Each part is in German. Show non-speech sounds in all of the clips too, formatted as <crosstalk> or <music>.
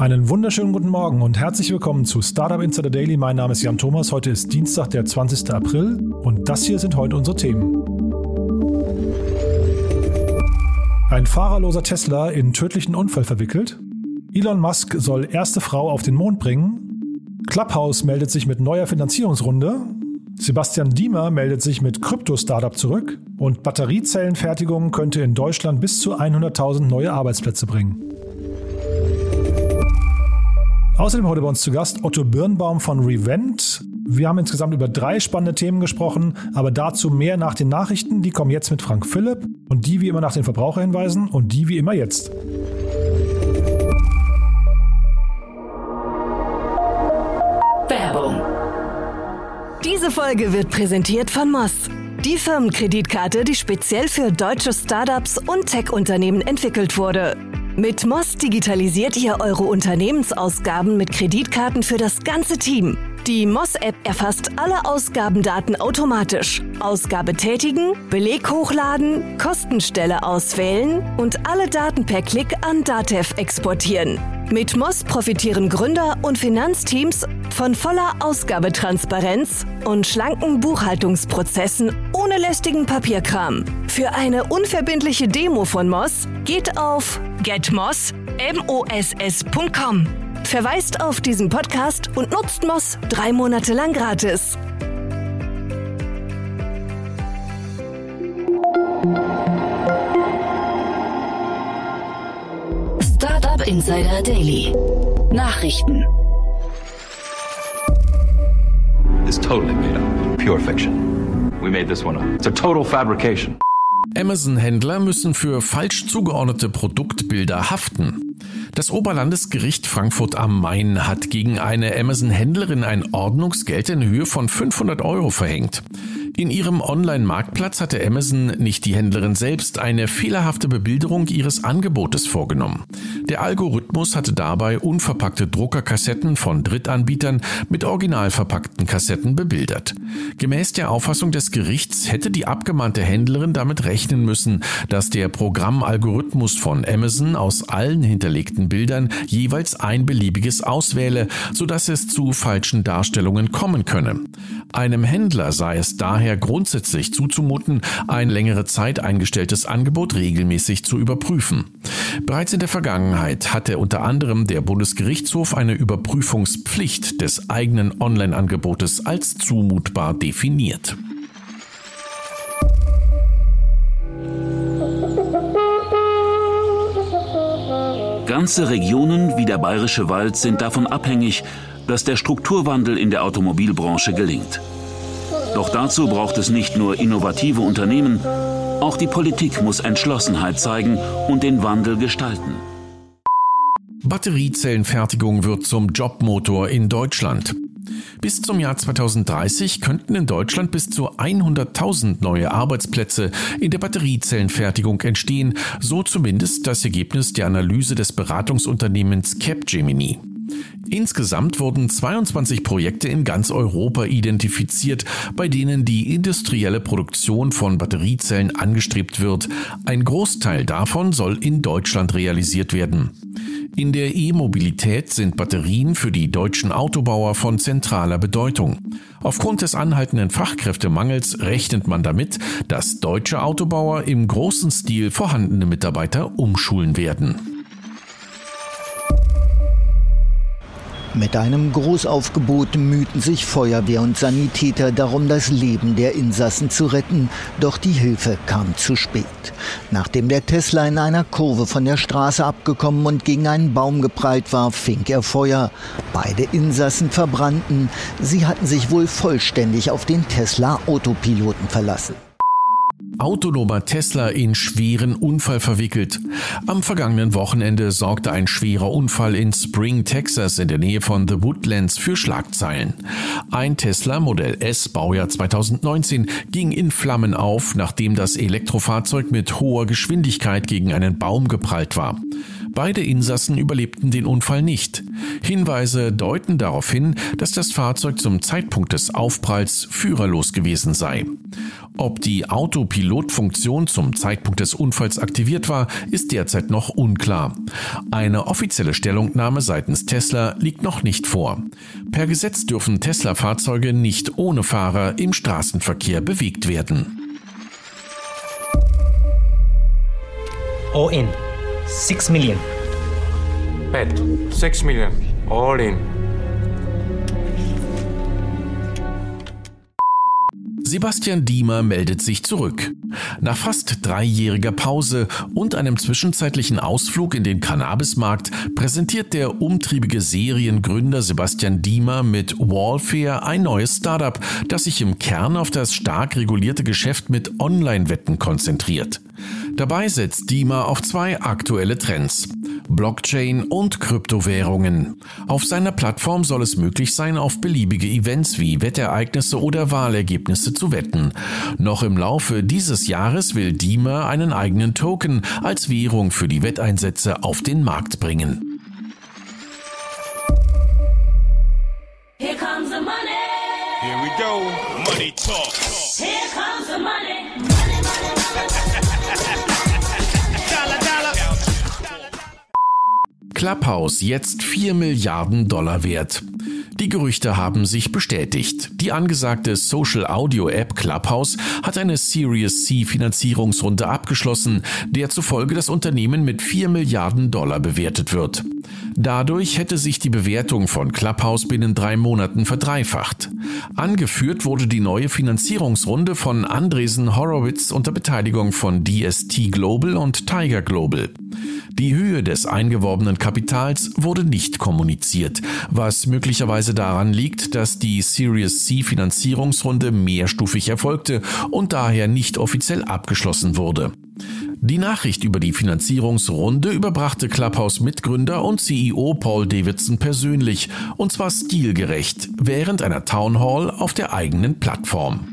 Einen wunderschönen guten Morgen und herzlich willkommen zu Startup Insider Daily. Mein Name ist Jan Thomas. Heute ist Dienstag, der 20. April und das hier sind heute unsere Themen. Ein fahrerloser Tesla in tödlichen Unfall verwickelt. Elon Musk soll erste Frau auf den Mond bringen. Clubhouse meldet sich mit neuer Finanzierungsrunde. Sebastian Diemer meldet sich mit Krypto-Startup zurück. Und Batteriezellenfertigung könnte in Deutschland bis zu 100.000 neue Arbeitsplätze bringen. Außerdem heute bei uns zu Gast Otto Birnbaum von Revent. Wir haben insgesamt über drei spannende Themen gesprochen, aber dazu mehr nach den Nachrichten. Die kommen jetzt mit Frank Philipp und die wie immer nach den Verbraucherhinweisen und die wie immer jetzt. Werbung. Diese Folge wird präsentiert von Moss. Die Firmenkreditkarte, die speziell für deutsche Startups und Tech-Unternehmen entwickelt wurde. Mit Moss digitalisiert ihr eure Unternehmensausgaben mit Kreditkarten für das ganze Team. Die Moss-App erfasst alle Ausgabendaten automatisch. Ausgabe tätigen, Beleg hochladen, Kostenstelle auswählen und alle Daten per Klick an Datev exportieren. Mit Moss profitieren Gründer und Finanzteams von voller Ausgabetransparenz und schlanken Buchhaltungsprozessen ohne lästigen Papierkram. Für eine unverbindliche Demo von Moss geht auf getmoss.com. Verweist auf diesen Podcast und nutzt Moss drei Monate lang gratis. Startup Insider Daily. Nachrichten. It's totally made up. Pure fiction. We made this one up. It's a total fabrication. Amazon-Händler müssen für falsch zugeordnete Produktbilder haften. Das Oberlandesgericht Frankfurt am Main hat gegen eine Amazon-Händlerin ein Ordnungsgeld in Höhe von 500 Euro verhängt. In ihrem Online-Marktplatz hatte Amazon nicht die Händlerin selbst eine fehlerhafte Bebilderung ihres Angebotes vorgenommen. Der Algorithmus hatte dabei unverpackte Druckerkassetten von Drittanbietern mit original verpackten Kassetten bebildert. Gemäß der Auffassung des Gerichts hätte die abgemahnte Händlerin damit rechnen müssen, dass der Programmalgorithmus von Amazon aus allen hinterlegten Bildern jeweils ein beliebiges auswähle, sodass es zu falschen Darstellungen kommen könne. Einem Händler sei es daher daher grundsätzlich zuzumuten, ein längere Zeit eingestelltes Angebot regelmäßig zu überprüfen. Bereits in der Vergangenheit hatte unter anderem der Bundesgerichtshof eine Überprüfungspflicht des eigenen Online-Angebotes als zumutbar definiert. Ganze Regionen wie der Bayerische Wald sind davon abhängig, dass der Strukturwandel in der Automobilbranche gelingt. Doch dazu braucht es nicht nur innovative Unternehmen, auch die Politik muss Entschlossenheit zeigen und den Wandel gestalten. Batteriezellenfertigung wird zum Jobmotor in Deutschland. Bis zum Jahr 2030 könnten in Deutschland bis zu 100.000 neue Arbeitsplätze in der Batteriezellenfertigung entstehen, so zumindest das Ergebnis der Analyse des Beratungsunternehmens Capgemini. Insgesamt wurden 22 Projekte in ganz Europa identifiziert, bei denen die industrielle Produktion von Batteriezellen angestrebt wird. Ein Großteil davon soll in Deutschland realisiert werden. In der E-Mobilität sind Batterien für die deutschen Autobauer von zentraler Bedeutung. Aufgrund des anhaltenden Fachkräftemangels rechnet man damit, dass deutsche Autobauer im großen Stil vorhandene Mitarbeiter umschulen werden. Mit einem Großaufgebot mühten sich Feuerwehr und Sanitäter darum, das Leben der Insassen zu retten. Doch die Hilfe kam zu spät. Nachdem der Tesla in einer Kurve von der Straße abgekommen und gegen einen Baum geprallt war, fing er Feuer. Beide Insassen verbrannten. Sie hatten sich wohl vollständig auf den Tesla Autopiloten verlassen. Autonomer Tesla in schweren Unfall verwickelt. Am vergangenen Wochenende sorgte ein schwerer Unfall in Spring, Texas in der Nähe von The Woodlands für Schlagzeilen. Ein Tesla Modell S Baujahr 2019 ging in Flammen auf, nachdem das Elektrofahrzeug mit hoher Geschwindigkeit gegen einen Baum geprallt war. Beide Insassen überlebten den Unfall nicht. Hinweise deuten darauf hin, dass das Fahrzeug zum Zeitpunkt des Aufpralls führerlos gewesen sei. Ob die Autopilotfunktion zum Zeitpunkt des Unfalls aktiviert war, ist derzeit noch unklar. Eine offizielle Stellungnahme seitens Tesla liegt noch nicht vor. Per Gesetz dürfen Tesla-Fahrzeuge nicht ohne Fahrer im Straßenverkehr bewegt werden. All in. 6 million. Bet. 6 million. All in. Sebastian Diemer meldet sich zurück. Nach fast dreijähriger Pause und einem zwischenzeitlichen Ausflug in den Cannabismarkt präsentiert der umtriebige Seriengründer Sebastian Diemer mit Wallfair ein neues Startup, das sich im Kern auf das stark regulierte Geschäft mit Online-Wetten konzentriert. Dabei setzt Dima auf zwei aktuelle Trends. Blockchain und Kryptowährungen. Auf seiner Plattform soll es möglich sein, auf beliebige Events wie Wettereignisse oder Wahlergebnisse zu wetten. Noch im Laufe dieses Jahres will Dima einen eigenen Token als Währung für die Wetteinsätze auf den Markt bringen. Here comes the money. Here we go. Money talk. Here comes the money. Clubhouse jetzt 4 Milliarden Dollar wert. Die Gerüchte haben sich bestätigt. Die angesagte Social Audio App Clubhouse hat eine Series C Finanzierungsrunde abgeschlossen, der zufolge das Unternehmen mit 4 Milliarden Dollar bewertet wird. Dadurch hätte sich die Bewertung von Clubhouse binnen drei Monaten verdreifacht. Angeführt wurde die neue Finanzierungsrunde von Andresen Horowitz unter Beteiligung von DST Global und Tiger Global. Die Höhe des eingeworbenen Kapitals wurde nicht kommuniziert, was möglicherweise daran liegt, dass die Series C Finanzierungsrunde mehrstufig erfolgte und daher nicht offiziell abgeschlossen wurde. Die Nachricht über die Finanzierungsrunde überbrachte Clubhouse Mitgründer und CEO Paul Davidson persönlich, und zwar stilgerecht, während einer Town Hall auf der eigenen Plattform.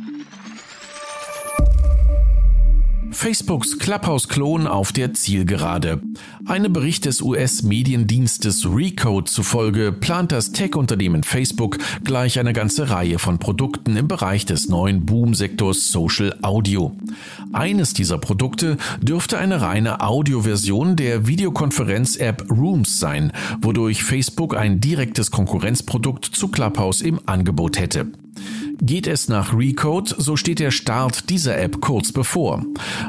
Facebooks Clubhouse-Klon auf der Zielgerade. Einem Bericht des US-Mediendienstes Recode zufolge plant das Tech-Unternehmen Facebook gleich eine ganze Reihe von Produkten im Bereich des neuen Boom-Sektors Social Audio. Eines dieser Produkte dürfte eine reine Audioversion der Videokonferenz-App Rooms sein, wodurch Facebook ein direktes Konkurrenzprodukt zu Clubhouse im Angebot hätte. Geht es nach Recode, so steht der Start dieser App kurz bevor.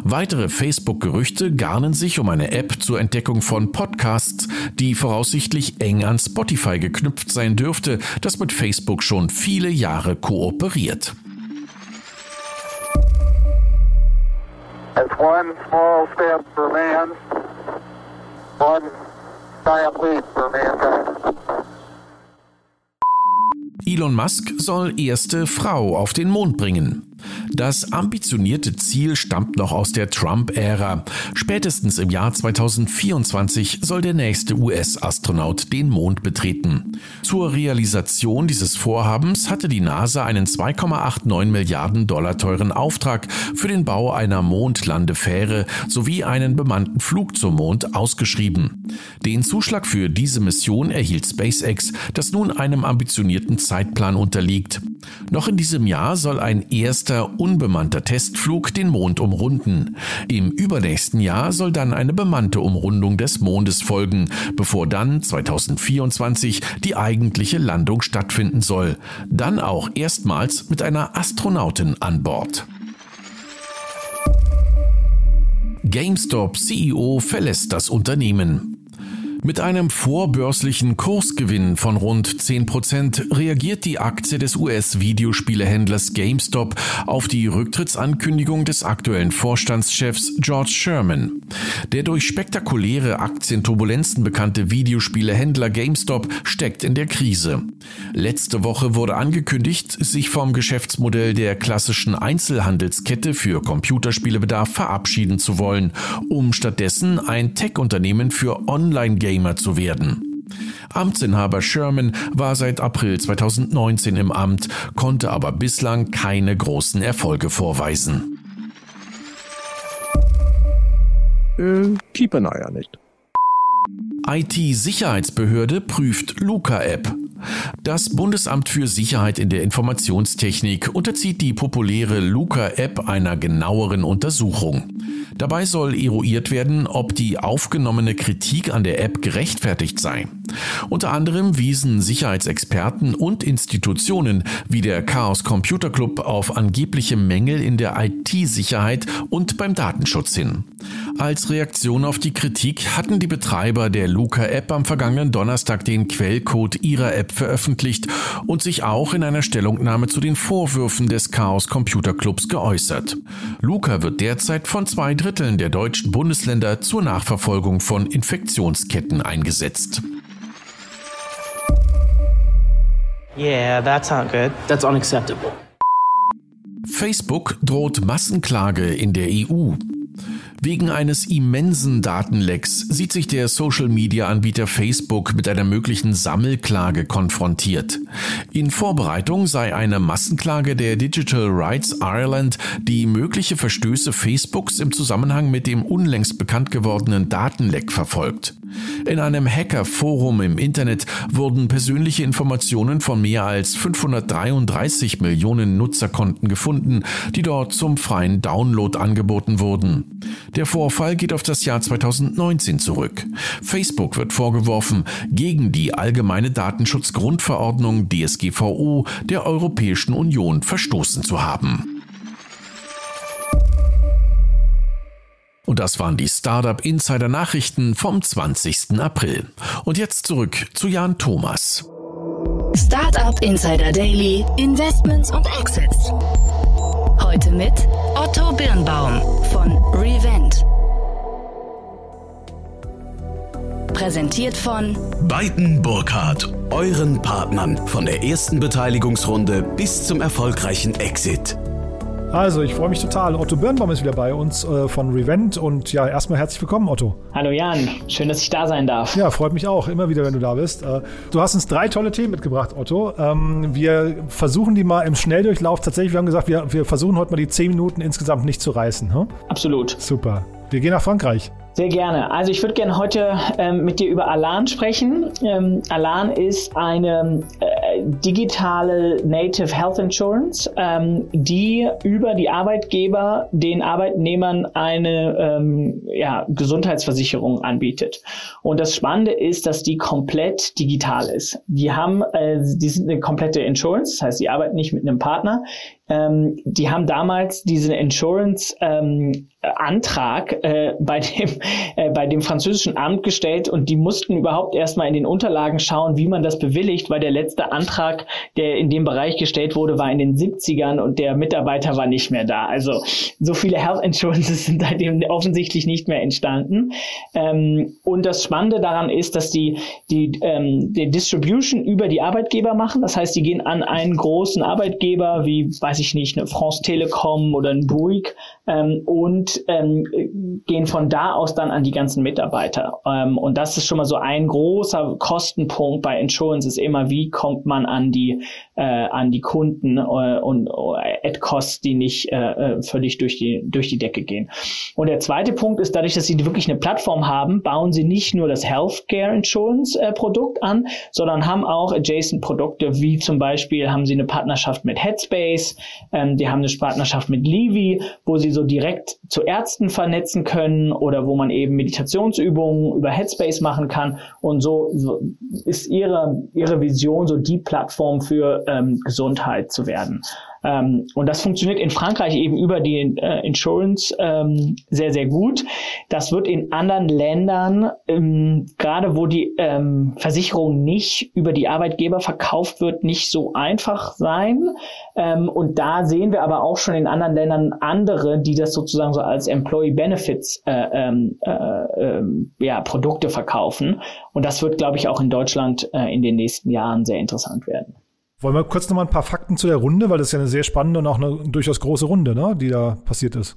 Weitere Facebook-Gerüchte garnen sich um eine App zur Entdeckung von Podcasts, die voraussichtlich eng an Spotify geknüpft sein dürfte, das mit Facebook schon viele Jahre kooperiert. for man, Elon Musk soll erste Frau auf den Mond bringen. Das ambitionierte Ziel stammt noch aus der Trump-Ära. Spätestens im Jahr 2024 soll der nächste US-Astronaut den Mond betreten. Zur Realisation dieses Vorhabens hatte die NASA einen 2,89 Milliarden Dollar teuren Auftrag für den Bau einer Mondlandefähre sowie einen bemannten Flug zum Mond ausgeschrieben. Den Zuschlag für diese Mission erhielt SpaceX, das nun einem ambitionierten Zeitplan unterliegt. Noch in diesem Jahr soll ein erster unbemannter Testflug den Mond umrunden. Im übernächsten Jahr soll dann eine bemannte Umrundung des Mondes folgen, bevor dann 2024 die eigentliche Landung stattfinden soll. Dann auch erstmals mit einer Astronautin an Bord. GameStop CEO verlässt das Unternehmen. Mit einem vorbörslichen Kursgewinn von rund 10% reagiert die Aktie des US-Videospielehändlers GameStop auf die Rücktrittsankündigung des aktuellen Vorstandschefs George Sherman. Der durch spektakuläre Aktienturbulenzen bekannte Videospielehändler GameStop steckt in der Krise. Letzte Woche wurde angekündigt, sich vom Geschäftsmodell der klassischen Einzelhandelskette für Computerspielebedarf verabschieden zu wollen, um stattdessen ein Tech-Unternehmen für Online- Gamer zu werden. Amtsinhaber Sherman war seit April 2019 im Amt, konnte aber bislang keine großen Erfolge vorweisen. Äh. IT-Sicherheitsbehörde prüft Luca-App. Das Bundesamt für Sicherheit in der Informationstechnik unterzieht die populäre Luca-App einer genaueren Untersuchung. Dabei soll eruiert werden, ob die aufgenommene Kritik an der App gerechtfertigt sei. Unter anderem wiesen Sicherheitsexperten und Institutionen wie der Chaos Computer Club auf angebliche Mängel in der IT-Sicherheit und beim Datenschutz hin. Als Reaktion auf die Kritik hatten die Betreiber der Luca-App am vergangenen Donnerstag den Quellcode ihrer App veröffentlicht und sich auch in einer Stellungnahme zu den Vorwürfen des Chaos Computer Clubs geäußert. Luca wird derzeit von zwei Dritteln der deutschen Bundesländer zur Nachverfolgung von Infektionsketten eingesetzt. Yeah, that's not good. That's unacceptable. Facebook droht Massenklage in der EU. Wegen eines immensen Datenlecks sieht sich der Social-Media-Anbieter Facebook mit einer möglichen Sammelklage konfrontiert. In Vorbereitung sei eine Massenklage der Digital Rights Ireland, die mögliche Verstöße Facebooks im Zusammenhang mit dem unlängst bekannt gewordenen Datenleck verfolgt. In einem Hacker-Forum im Internet wurden persönliche Informationen von mehr als 533 Millionen Nutzerkonten gefunden, die dort zum freien Download angeboten wurden. Der Vorfall geht auf das Jahr 2019 zurück. Facebook wird vorgeworfen, gegen die allgemeine Datenschutzgrundverordnung DSGVO der Europäischen Union verstoßen zu haben. Und das waren die Startup Insider Nachrichten vom 20. April. Und jetzt zurück zu Jan Thomas. Startup Insider Daily, Investments und Exits. Heute mit Otto Birnbaum von Revent. Präsentiert von Beiten Burkhardt, euren Partnern von der ersten Beteiligungsrunde bis zum erfolgreichen Exit. Also, ich freue mich total. Otto Birnbaum ist wieder bei uns äh, von Revent und ja, erstmal herzlich willkommen, Otto. Hallo Jan, schön, dass ich da sein darf. Ja, freut mich auch, immer wieder, wenn du da bist. Äh, du hast uns drei tolle Themen mitgebracht, Otto. Ähm, wir versuchen die mal im Schnelldurchlauf tatsächlich. Wir haben gesagt, wir, wir versuchen heute mal die zehn Minuten insgesamt nicht zu reißen. Hm? Absolut. Super. Wir gehen nach Frankreich. Sehr gerne. Also ich würde gerne heute ähm, mit dir über Alan sprechen. Ähm, Alan ist eine äh, digitale Native Health Insurance, ähm, die über die Arbeitgeber den Arbeitnehmern eine ähm, ja, Gesundheitsversicherung anbietet. Und das Spannende ist, dass die komplett digital ist. Die haben, äh, die sind eine komplette Insurance, das heißt, die arbeiten nicht mit einem Partner. Ähm, die haben damals diesen Insurance ähm, äh, bei dem äh, bei dem französischen Amt gestellt und die mussten überhaupt erstmal in den Unterlagen schauen, wie man das bewilligt, weil der letzte Antrag, der in dem Bereich gestellt wurde, war in den 70ern und der Mitarbeiter war nicht mehr da. Also so viele Health Insurances <laughs> sind seitdem offensichtlich nicht mehr entstanden. Ähm, und das Spannende daran ist, dass die die ähm, die Distribution über die Arbeitgeber machen. Das heißt, die gehen an einen großen Arbeitgeber wie weiß ich nicht, eine France Telekom oder ein Bouygues ähm, und ähm, gehen von da aus dann an die ganzen Mitarbeiter. Ähm, und das ist schon mal so ein großer Kostenpunkt bei Insurance ist immer, wie kommt man an die äh, an die Kunden äh, und äh, at Costs, die nicht äh, äh, völlig durch die durch die Decke gehen. Und der zweite Punkt ist, dadurch, dass sie wirklich eine Plattform haben, bauen sie nicht nur das Healthcare Insurance äh, Produkt an, sondern haben auch adjacent Produkte, wie zum Beispiel haben sie eine Partnerschaft mit Headspace, ähm, die haben eine Partnerschaft mit Levi, wo sie so direkt zu Ärzten vernetzen können oder wo man eben Meditationsübungen über Headspace machen kann. Und so, so ist ihre, ihre Vision, so die Plattform für ähm, Gesundheit zu werden. Ähm, und das funktioniert in Frankreich eben über die äh, Insurance ähm, sehr, sehr gut. Das wird in anderen Ländern, ähm, gerade wo die ähm, Versicherung nicht über die Arbeitgeber verkauft wird, nicht so einfach sein. Ähm, und da sehen wir aber auch schon in anderen Ländern andere, die das sozusagen so als Employee Benefits äh, ähm, äh, äh, ja, Produkte verkaufen. Und das wird, glaube ich, auch in Deutschland äh, in den nächsten Jahren sehr interessant werden. Wollen wir kurz noch mal ein paar Fakten zu der Runde, weil das ist ja eine sehr spannende und auch eine durchaus große Runde, ne, die da passiert ist.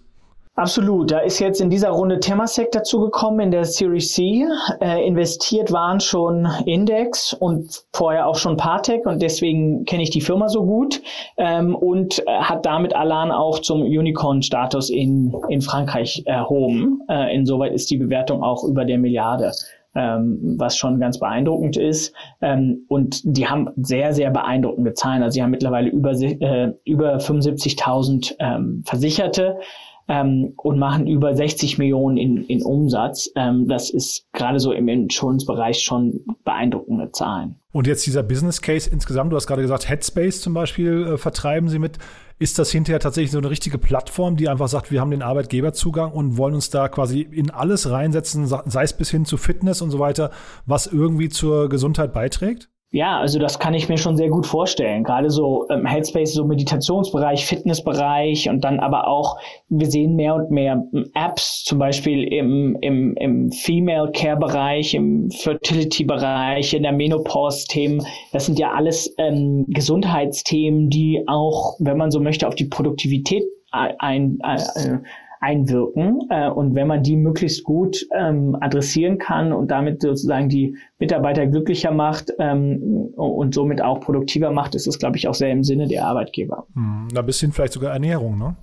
Absolut. Da ist jetzt in dieser Runde Temasek dazugekommen in der Series C. Äh, investiert waren schon Index und vorher auch schon Partec und deswegen kenne ich die Firma so gut ähm, und äh, hat damit Alan auch zum Unicorn-Status in, in Frankreich erhoben. Äh, insoweit ist die Bewertung auch über der Milliarde ähm, was schon ganz beeindruckend ist. Ähm, und die haben sehr, sehr beeindruckende Zahlen. Also sie haben mittlerweile über, äh, über 75.000 ähm, Versicherte ähm, und machen über 60 Millionen in, in Umsatz. Ähm, das ist gerade so im Insurance-Bereich schon beeindruckende Zahlen. Und jetzt dieser Business Case insgesamt, du hast gerade gesagt, Headspace zum Beispiel äh, vertreiben sie mit. Ist das hinterher tatsächlich so eine richtige Plattform, die einfach sagt, wir haben den Arbeitgeberzugang und wollen uns da quasi in alles reinsetzen, sei es bis hin zu Fitness und so weiter, was irgendwie zur Gesundheit beiträgt? Ja, also das kann ich mir schon sehr gut vorstellen. Gerade so ähm, Headspace, so Meditationsbereich, Fitnessbereich und dann aber auch, wir sehen mehr und mehr ähm, Apps, zum Beispiel im, im, im Female Care Bereich, im Fertility Bereich, in der Menopause-Themen. Das sind ja alles ähm, Gesundheitsthemen, die auch, wenn man so möchte, auf die Produktivität ein, ein, äh, einwirken. Äh, und wenn man die möglichst gut ähm, adressieren kann und damit sozusagen die Mitarbeiter glücklicher macht ähm, und somit auch produktiver macht, ist es, glaube ich, auch sehr im Sinne der Arbeitgeber. Hm, ein bisschen vielleicht sogar Ernährung, ne?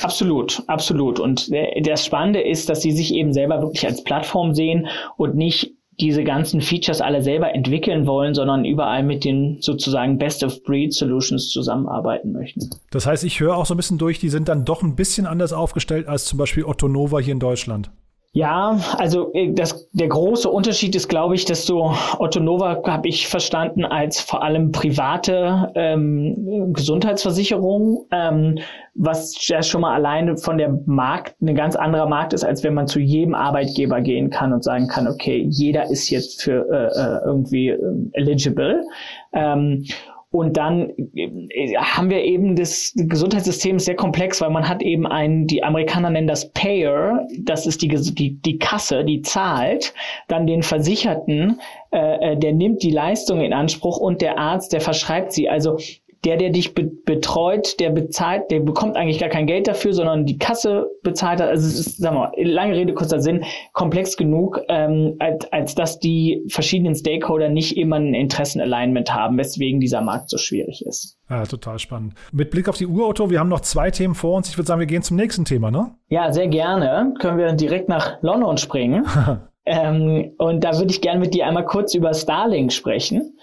Absolut, absolut. Und das Spannende ist, dass sie sich eben selber wirklich als Plattform sehen und nicht diese ganzen Features alle selber entwickeln wollen, sondern überall mit den sozusagen Best-of-Breed-Solutions zusammenarbeiten möchten. Das heißt, ich höre auch so ein bisschen durch, die sind dann doch ein bisschen anders aufgestellt als zum Beispiel Otto Nova hier in Deutschland. Ja, also äh, das, der große Unterschied ist, glaube ich, dass du Otto Nova habe ich verstanden als vor allem private ähm, Gesundheitsversicherung, ähm, was ja schon mal alleine von der Markt ein ganz anderer Markt ist, als wenn man zu jedem Arbeitgeber gehen kann und sagen kann, okay, jeder ist jetzt für äh, äh irgendwie äh, eligible. Ähm, und dann äh, haben wir eben das Gesundheitssystem sehr komplex, weil man hat eben einen, die Amerikaner nennen das Payer, das ist die, die, die Kasse, die zahlt, dann den Versicherten, äh, äh, der nimmt die Leistung in Anspruch und der Arzt, der verschreibt sie. Also der, der dich be betreut, der bezahlt, der bekommt eigentlich gar kein Geld dafür, sondern die Kasse bezahlt hat. Also es ist, sagen wir mal, lange Rede, kurzer Sinn, komplex genug, ähm, als, als dass die verschiedenen Stakeholder nicht immer ein Interessenalignment haben, weswegen dieser Markt so schwierig ist. Ja, total spannend. Mit Blick auf die Uhr, Otto, wir haben noch zwei Themen vor uns. Ich würde sagen, wir gehen zum nächsten Thema, ne? Ja, sehr gerne. Können wir direkt nach London springen. <laughs> ähm, und da würde ich gerne mit dir einmal kurz über Starlink sprechen.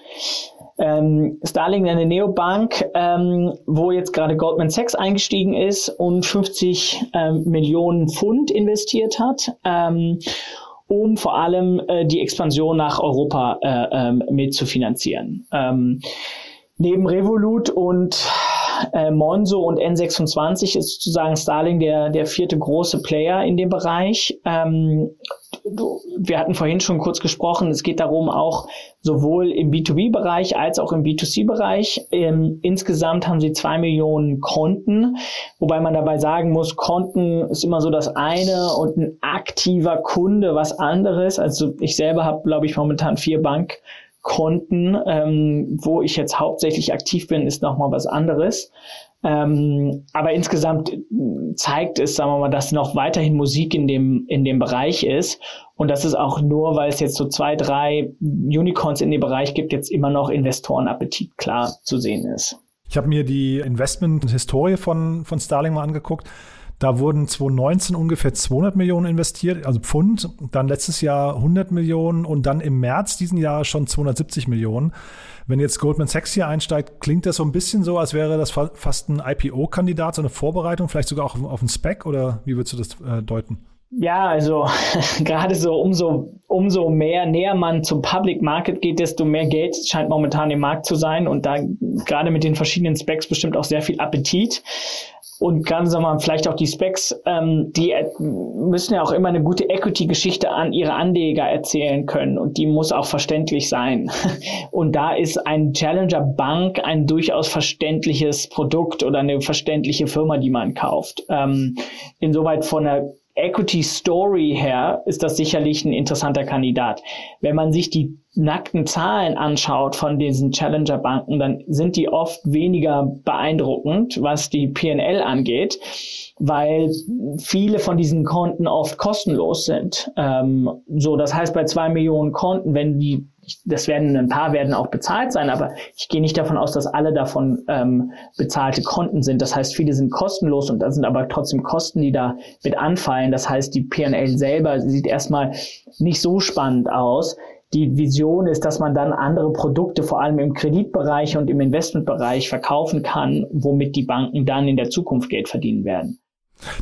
Ähm, Starling eine Neobank, ähm, wo jetzt gerade Goldman Sachs eingestiegen ist und 50 ähm, Millionen Pfund investiert hat. Ähm, um vor allem äh, die Expansion nach Europa äh, ähm, finanzieren. Ähm, neben Revolut und äh, Monzo und N26 ist sozusagen Starling der, der vierte große Player in dem Bereich. Ähm, wir hatten vorhin schon kurz gesprochen, es geht darum, auch sowohl im B2B-Bereich als auch im B2C-Bereich. Ähm, insgesamt haben sie zwei Millionen Konten, wobei man dabei sagen muss, Konten ist immer so das eine und ein aktiver Kunde was anderes. Also ich selber habe, glaube ich, momentan vier Bank Konten, ähm, wo ich jetzt hauptsächlich aktiv bin, ist nochmal was anderes. Ähm, aber insgesamt zeigt es, sagen wir mal, dass noch weiterhin Musik in dem, in dem Bereich ist. Und das ist auch nur, weil es jetzt so zwei, drei Unicorns in dem Bereich gibt, jetzt immer noch Investorenappetit klar zu sehen ist. Ich habe mir die Investment-Historie von, von Starling mal angeguckt. Da wurden 2019 ungefähr 200 Millionen investiert, also Pfund, dann letztes Jahr 100 Millionen und dann im März diesen Jahres schon 270 Millionen. Wenn jetzt Goldman Sachs hier einsteigt, klingt das so ein bisschen so, als wäre das fast ein IPO-Kandidat, so eine Vorbereitung, vielleicht sogar auch auf einen Spec oder wie würdest du das äh, deuten? Ja, also <laughs> gerade so umso, umso mehr näher man zum Public Market geht, desto mehr Geld scheint momentan im Markt zu sein und da gerade mit den verschiedenen Specs bestimmt auch sehr viel Appetit. Und ganz normal, vielleicht auch die Specs, ähm, die müssen ja auch immer eine gute Equity-Geschichte an ihre Anleger erzählen können und die muss auch verständlich sein. <laughs> Und da ist ein Challenger Bank ein durchaus verständliches Produkt oder eine verständliche Firma, die man kauft. Ähm, insoweit von der Equity Story her ist das sicherlich ein interessanter Kandidat. Wenn man sich die nackten Zahlen anschaut von diesen Challenger Banken, dann sind die oft weniger beeindruckend, was die PNL angeht, weil viele von diesen Konten oft kostenlos sind. Ähm, so, das heißt, bei zwei Millionen Konten, wenn die das werden ein paar werden auch bezahlt sein, aber ich gehe nicht davon aus, dass alle davon ähm, bezahlte Konten sind. Das heißt, viele sind kostenlos und da sind aber trotzdem Kosten, die da mit anfallen. Das heißt, die P&L selber sieht erstmal nicht so spannend aus. Die Vision ist, dass man dann andere Produkte, vor allem im Kreditbereich und im Investmentbereich, verkaufen kann, womit die Banken dann in der Zukunft Geld verdienen werden.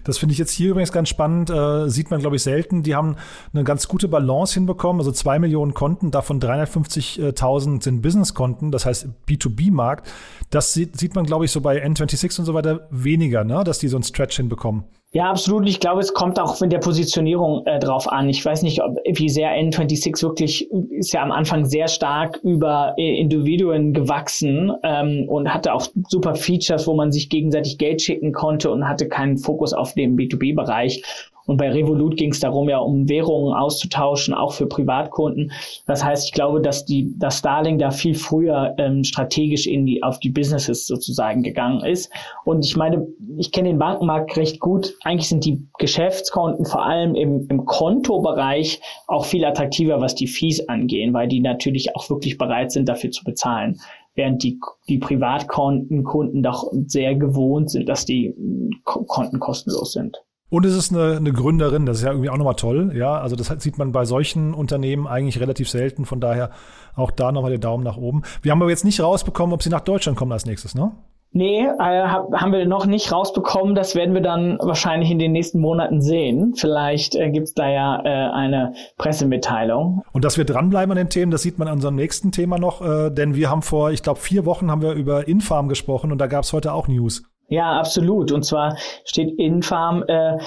Das finde ich jetzt hier übrigens ganz spannend. Äh, sieht man, glaube ich, selten. Die haben eine ganz gute Balance hinbekommen. Also zwei Millionen Konten, davon 350.000 sind Business-Konten, das heißt B2B-Markt. Das sieht, sieht man, glaube ich, so bei N26 und so weiter weniger, ne? dass die so einen Stretch hinbekommen. Ja, absolut. Ich glaube, es kommt auch in der Positionierung äh, drauf an. Ich weiß nicht, ob, wie sehr N26 wirklich ist ja am Anfang sehr stark über äh, Individuen gewachsen ähm, und hatte auch super Features, wo man sich gegenseitig Geld schicken konnte und hatte keinen Fokus auf den B2B-Bereich. Und bei Revolut ging es darum, ja, um Währungen auszutauschen, auch für Privatkunden. Das heißt, ich glaube, dass die, dass Starling da viel früher ähm, strategisch in die, auf die Businesses sozusagen gegangen ist. Und ich meine, ich kenne den Bankenmarkt recht gut. Eigentlich sind die Geschäftskonten vor allem im, im Kontobereich auch viel attraktiver, was die Fees angehen, weil die natürlich auch wirklich bereit sind, dafür zu bezahlen während die, die Privatkontenkunden doch sehr gewohnt sind, dass die Konten kostenlos sind. Und es ist eine, eine Gründerin, das ist ja irgendwie auch nochmal toll. Ja, also das sieht man bei solchen Unternehmen eigentlich relativ selten. Von daher auch da nochmal den Daumen nach oben. Wir haben aber jetzt nicht rausbekommen, ob sie nach Deutschland kommen als nächstes, ne? Nee, äh, haben wir noch nicht rausbekommen. Das werden wir dann wahrscheinlich in den nächsten Monaten sehen. Vielleicht äh, gibt's da ja äh, eine Pressemitteilung. Und dass wir dranbleiben an den Themen, das sieht man an unserem nächsten Thema noch. Äh, denn wir haben vor, ich glaube, vier Wochen haben wir über Infarm gesprochen und da gab's heute auch News. Ja, absolut. Und zwar steht Infarm äh,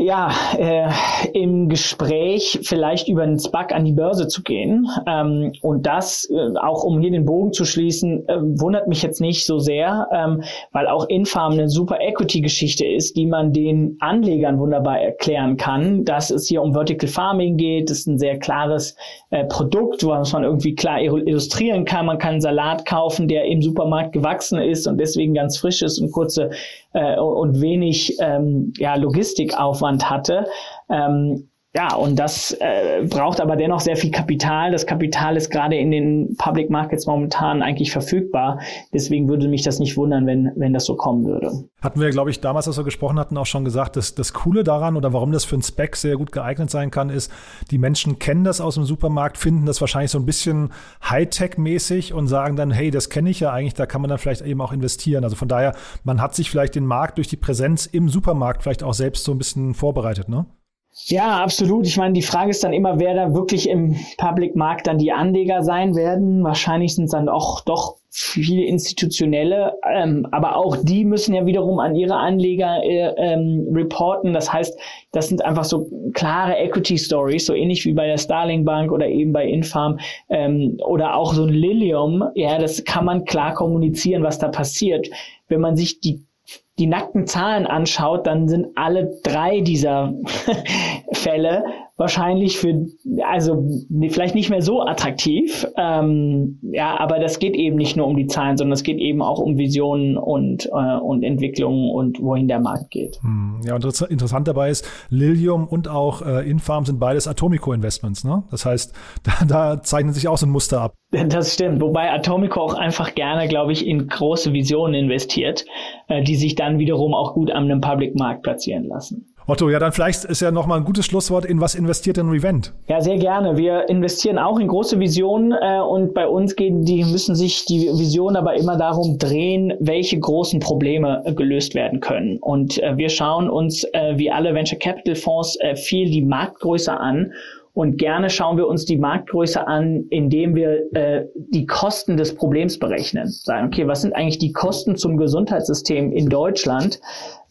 ja, äh, im Gespräch vielleicht über einen SPAC an die Börse zu gehen. Ähm, und das, äh, auch um hier den Bogen zu schließen, äh, wundert mich jetzt nicht so sehr, ähm, weil auch Infarm eine super Equity-Geschichte ist, die man den Anlegern wunderbar erklären kann, dass es hier um Vertical Farming geht. Das ist ein sehr klares äh, Produkt, was man irgendwie klar illustrieren kann. Man kann einen Salat kaufen, der im Supermarkt gewachsen ist und deswegen ganz frisch ist und kurze äh, und wenig ähm, ja, Logistikaufwand hatte. Ähm, ja, und das äh, braucht aber dennoch sehr viel Kapital. Das Kapital ist gerade in den Public Markets momentan eigentlich verfügbar. Deswegen würde mich das nicht wundern, wenn, wenn das so kommen würde. Hatten wir, glaube ich, damals, als wir gesprochen hatten, auch schon gesagt, dass das Coole daran oder warum das für ein Spec sehr gut geeignet sein kann, ist, die Menschen kennen das aus dem Supermarkt, finden das wahrscheinlich so ein bisschen Hightech-mäßig und sagen dann, hey, das kenne ich ja eigentlich, da kann man dann vielleicht eben auch investieren. Also von daher, man hat sich vielleicht den Markt durch die Präsenz im Supermarkt vielleicht auch selbst so ein bisschen vorbereitet, ne? Ja, absolut. Ich meine, die Frage ist dann immer, wer da wirklich im Public Markt dann die Anleger sein werden. Wahrscheinlich sind es dann auch doch viele institutionelle, ähm, aber auch die müssen ja wiederum an ihre Anleger äh, ähm, reporten. Das heißt, das sind einfach so klare Equity Stories, so ähnlich wie bei der Starling Bank oder eben bei Infarm ähm, oder auch so ein Lilium. Ja, das kann man klar kommunizieren, was da passiert. Wenn man sich die die nackten Zahlen anschaut, dann sind alle drei dieser <laughs> Fälle wahrscheinlich für, also vielleicht nicht mehr so attraktiv. Ähm, ja, aber das geht eben nicht nur um die Zahlen, sondern es geht eben auch um Visionen und, äh, und Entwicklungen und wohin der Markt geht. Hm, ja, und interessant dabei ist, Lilium und auch äh, Infarm sind beides Atomico Investments. Ne? Das heißt, <laughs> da, da zeichnet sich auch so ein Muster ab. Das stimmt, wobei Atomico auch einfach gerne, glaube ich, in große Visionen investiert, äh, die sich dann wiederum auch gut an einem Public Markt platzieren lassen. Otto, ja, dann vielleicht ist ja nochmal ein gutes Schlusswort. In was investiert denn Revent? Ja, sehr gerne. Wir investieren auch in große Visionen äh, und bei uns gehen die, müssen sich die Visionen aber immer darum drehen, welche großen Probleme äh, gelöst werden können. Und äh, wir schauen uns, äh, wie alle Venture Capital Fonds, äh, viel die Marktgröße an und gerne schauen wir uns die Marktgröße an, indem wir äh, die Kosten des Problems berechnen. Sagen, okay, was sind eigentlich die Kosten zum Gesundheitssystem in Deutschland,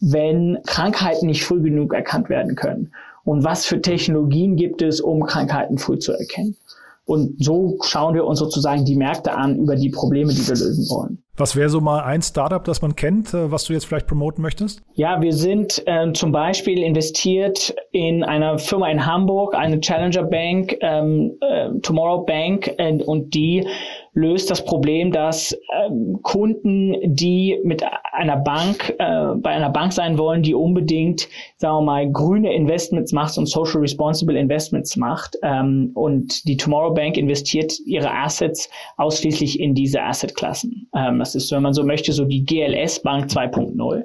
wenn Krankheiten nicht früh genug erkannt werden können? Und was für Technologien gibt es, um Krankheiten früh zu erkennen? Und so schauen wir uns sozusagen die Märkte an über die Probleme, die wir lösen wollen. Was wäre so mal ein Startup, das man kennt, äh, was du jetzt vielleicht promoten möchtest? Ja, wir sind äh, zum Beispiel investiert in einer Firma in Hamburg, eine Challenger Bank, ähm, äh, Tomorrow Bank, äh, und die löst das Problem, dass ähm, Kunden, die mit einer Bank, äh, bei einer Bank sein wollen, die unbedingt, sagen wir mal, grüne Investments macht und social responsible Investments macht, ähm, und die Tomorrow Bank investiert ihre Assets ausschließlich in diese Assetklassen. Ähm, das ist, wenn man so möchte, so die GLS Bank 2.0.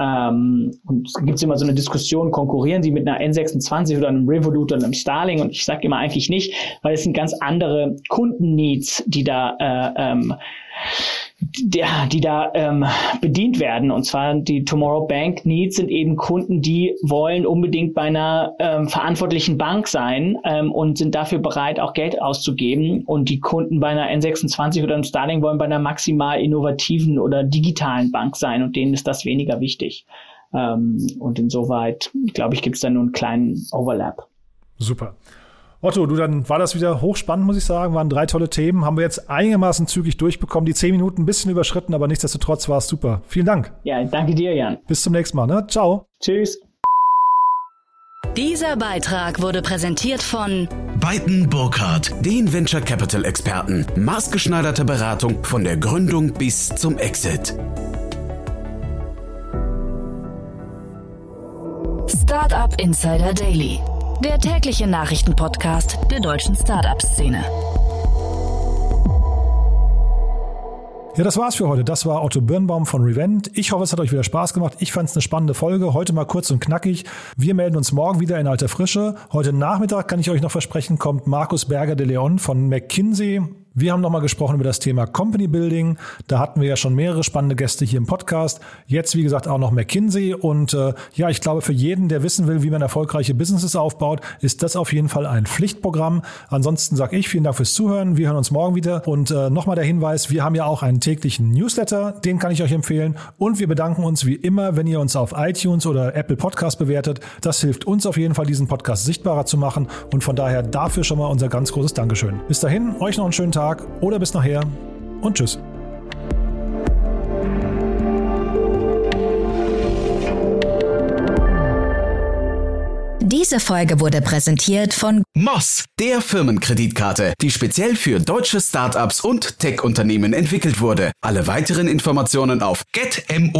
Ähm, und es gibt immer so eine Diskussion, konkurrieren sie mit einer N26 oder einem Revolut oder einem Starling? Und ich sage immer eigentlich nicht, weil es sind ganz andere Kundenneeds, die da äh, ähm, die, die da ähm, bedient werden. Und zwar die Tomorrow Bank Needs sind eben Kunden, die wollen unbedingt bei einer ähm, verantwortlichen Bank sein ähm, und sind dafür bereit, auch Geld auszugeben. Und die Kunden bei einer N26 oder einem Starling wollen bei einer maximal innovativen oder digitalen Bank sein und denen ist das weniger wichtig. Ähm, und insoweit, glaube ich, gibt es da nur einen kleinen Overlap. Super. Otto, du, dann war das wieder hochspannend, muss ich sagen. Waren drei tolle Themen. Haben wir jetzt einigermaßen zügig durchbekommen. Die zehn Minuten ein bisschen überschritten, aber nichtsdestotrotz war es super. Vielen Dank. Ja, danke dir, Jan. Bis zum nächsten Mal. Ne? Ciao. Tschüss. Dieser Beitrag wurde präsentiert von Beiten Burkhardt, den Venture Capital Experten. Maßgeschneiderte Beratung von der Gründung bis zum Exit. Startup Insider Daily der tägliche Nachrichtenpodcast der deutschen Startup-Szene. Ja, das war's für heute. Das war Otto Birnbaum von Revent. Ich hoffe, es hat euch wieder Spaß gemacht. Ich fand es eine spannende Folge. Heute mal kurz und knackig. Wir melden uns morgen wieder in alter Frische. Heute Nachmittag kann ich euch noch versprechen, kommt Markus Berger de Leon von McKinsey wir haben nochmal gesprochen über das Thema Company Building. Da hatten wir ja schon mehrere spannende Gäste hier im Podcast. Jetzt, wie gesagt, auch noch McKinsey. Und äh, ja, ich glaube, für jeden, der wissen will, wie man erfolgreiche Businesses aufbaut, ist das auf jeden Fall ein Pflichtprogramm. Ansonsten sage ich vielen Dank fürs Zuhören. Wir hören uns morgen wieder. Und äh, nochmal der Hinweis, wir haben ja auch einen täglichen Newsletter. Den kann ich euch empfehlen. Und wir bedanken uns wie immer, wenn ihr uns auf iTunes oder Apple Podcast bewertet. Das hilft uns auf jeden Fall, diesen Podcast sichtbarer zu machen. Und von daher dafür schon mal unser ganz großes Dankeschön. Bis dahin, euch noch einen schönen Tag. Tag oder bis nachher und tschüss. Diese Folge wurde präsentiert von Moss, der Firmenkreditkarte, die speziell für deutsche Startups und Tech-Unternehmen entwickelt wurde. Alle weiteren Informationen auf getmoss.de.